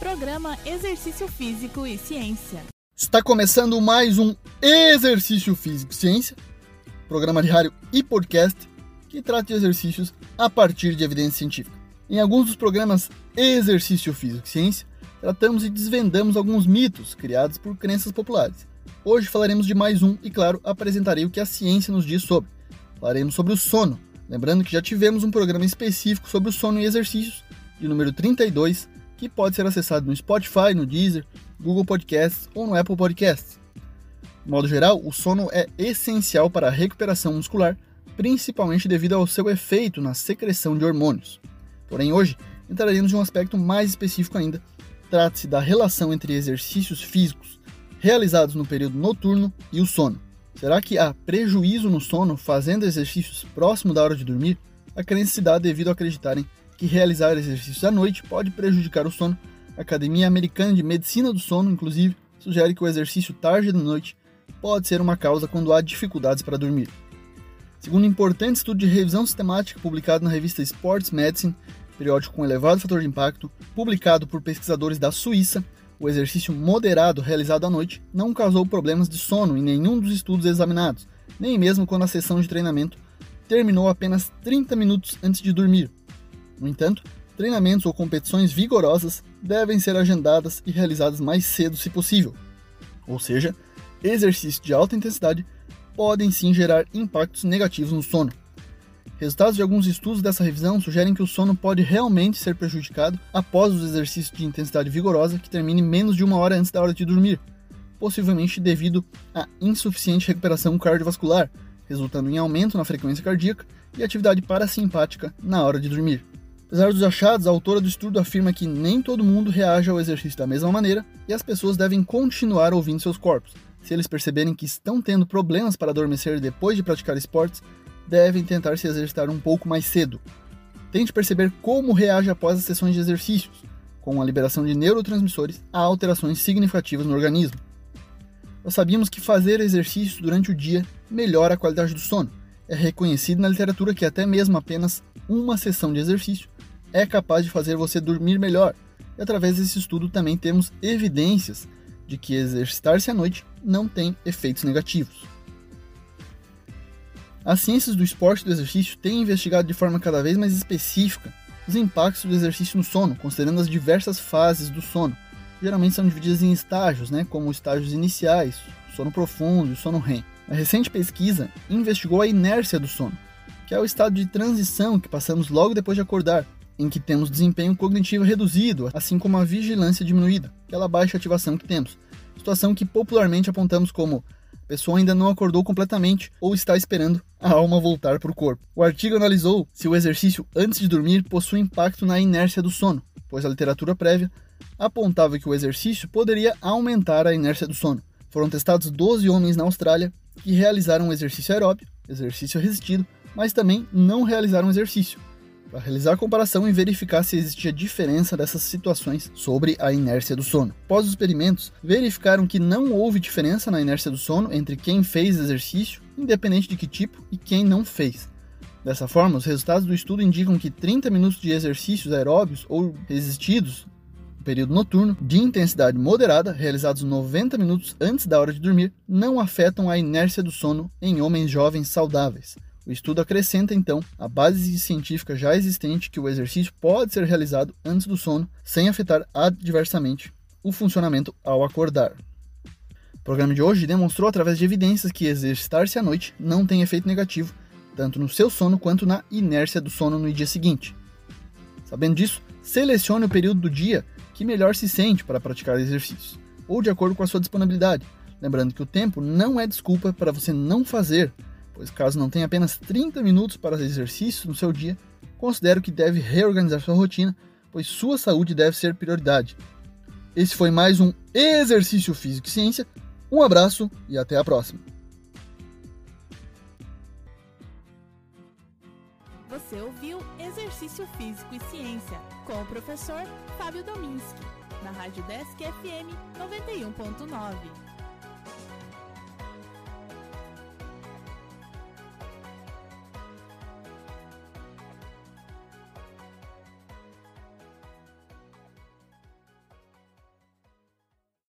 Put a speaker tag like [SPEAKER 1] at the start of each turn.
[SPEAKER 1] Programa Exercício Físico e Ciência.
[SPEAKER 2] Está começando mais um Exercício Físico e Ciência, programa de rádio e podcast que trata de exercícios a partir de evidência científica. Em alguns dos programas Exercício Físico e Ciência, tratamos e desvendamos alguns mitos criados por crenças populares. Hoje falaremos de mais um e, claro, apresentarei o que a ciência nos diz sobre. Falaremos sobre o sono, lembrando que já tivemos um programa específico sobre o sono e exercícios, de número 32, que pode ser acessado no Spotify, no Deezer, Google Podcasts ou no Apple Podcasts. De modo geral, o sono é essencial para a recuperação muscular, principalmente devido ao seu efeito na secreção de hormônios. Porém, hoje entraremos em um aspecto mais específico ainda. Trata-se da relação entre exercícios físicos realizados no período noturno e o sono. Será que há prejuízo no sono fazendo exercícios próximo da hora de dormir? A crença se dá devido a acreditarem que realizar exercícios à noite pode prejudicar o sono. A Academia Americana de Medicina do Sono, inclusive, sugere que o exercício tarde da noite pode ser uma causa quando há dificuldades para dormir. Segundo um importante estudo de revisão sistemática publicado na revista Sports Medicine, periódico com elevado fator de impacto, publicado por pesquisadores da Suíça, o exercício moderado realizado à noite não causou problemas de sono em nenhum dos estudos examinados, nem mesmo quando a sessão de treinamento terminou apenas 30 minutos antes de dormir. No entanto, treinamentos ou competições vigorosas devem ser agendadas e realizadas mais cedo se possível. Ou seja, exercícios de alta intensidade podem sim gerar impactos negativos no sono. Resultados de alguns estudos dessa revisão sugerem que o sono pode realmente ser prejudicado após os exercícios de intensidade vigorosa que terminem menos de uma hora antes da hora de dormir, possivelmente devido à insuficiente recuperação cardiovascular, resultando em aumento na frequência cardíaca e atividade parasimpática na hora de dormir. Apesar dos achados, a autora do estudo afirma que nem todo mundo reage ao exercício da mesma maneira e as pessoas devem continuar ouvindo seus corpos. Se eles perceberem que estão tendo problemas para adormecer depois de praticar esportes, devem tentar se exercitar um pouco mais cedo. Tente perceber como reage após as sessões de exercícios. Com a liberação de neurotransmissores, há alterações significativas no organismo. Nós sabíamos que fazer exercícios durante o dia melhora a qualidade do sono. É reconhecido na literatura que até mesmo apenas uma sessão de exercício é capaz de fazer você dormir melhor. E através desse estudo também temos evidências de que exercitar-se à noite não tem efeitos negativos. As ciências do esporte e do exercício têm investigado de forma cada vez mais específica os impactos do exercício no sono, considerando as diversas fases do sono. Geralmente são divididas em estágios, né, como estágios iniciais, sono profundo e sono REM. A recente pesquisa investigou a inércia do sono, que é o estado de transição que passamos logo depois de acordar, em que temos desempenho cognitivo reduzido, assim como a vigilância diminuída, aquela baixa ativação que temos. Situação que popularmente apontamos como pessoa ainda não acordou completamente ou está esperando a alma voltar para o corpo. O artigo analisou se o exercício antes de dormir possui impacto na inércia do sono, pois a literatura prévia apontava que o exercício poderia aumentar a inércia do sono. Foram testados 12 homens na Austrália que realizaram um exercício aeróbio, exercício resistido, mas também não realizaram exercício para realizar a comparação e verificar se existia diferença dessas situações sobre a inércia do sono. Após os experimentos, verificaram que não houve diferença na inércia do sono entre quem fez exercício, independente de que tipo, e quem não fez. Dessa forma, os resultados do estudo indicam que 30 minutos de exercícios aeróbios ou resistidos período noturno, de intensidade moderada, realizados 90 minutos antes da hora de dormir, não afetam a inércia do sono em homens jovens saudáveis. O estudo acrescenta, então, a base científica já existente que o exercício pode ser realizado antes do sono, sem afetar adversamente o funcionamento ao acordar. O programa de hoje demonstrou através de evidências que exercitar-se à noite não tem efeito negativo, tanto no seu sono quanto na inércia do sono no dia seguinte. Sabendo disso, selecione o período do dia que melhor se sente para praticar exercícios, ou de acordo com a sua disponibilidade. Lembrando que o tempo não é desculpa para você não fazer pois caso não tenha apenas 30 minutos para exercício no seu dia, considero que deve reorganizar sua rotina, pois sua saúde deve ser prioridade. Esse foi mais um Exercício Físico e Ciência. Um abraço e até a próxima.
[SPEAKER 1] Você ouviu Exercício Físico e Ciência com o professor Fábio Dominski, na Rádio Desk FM 91.9.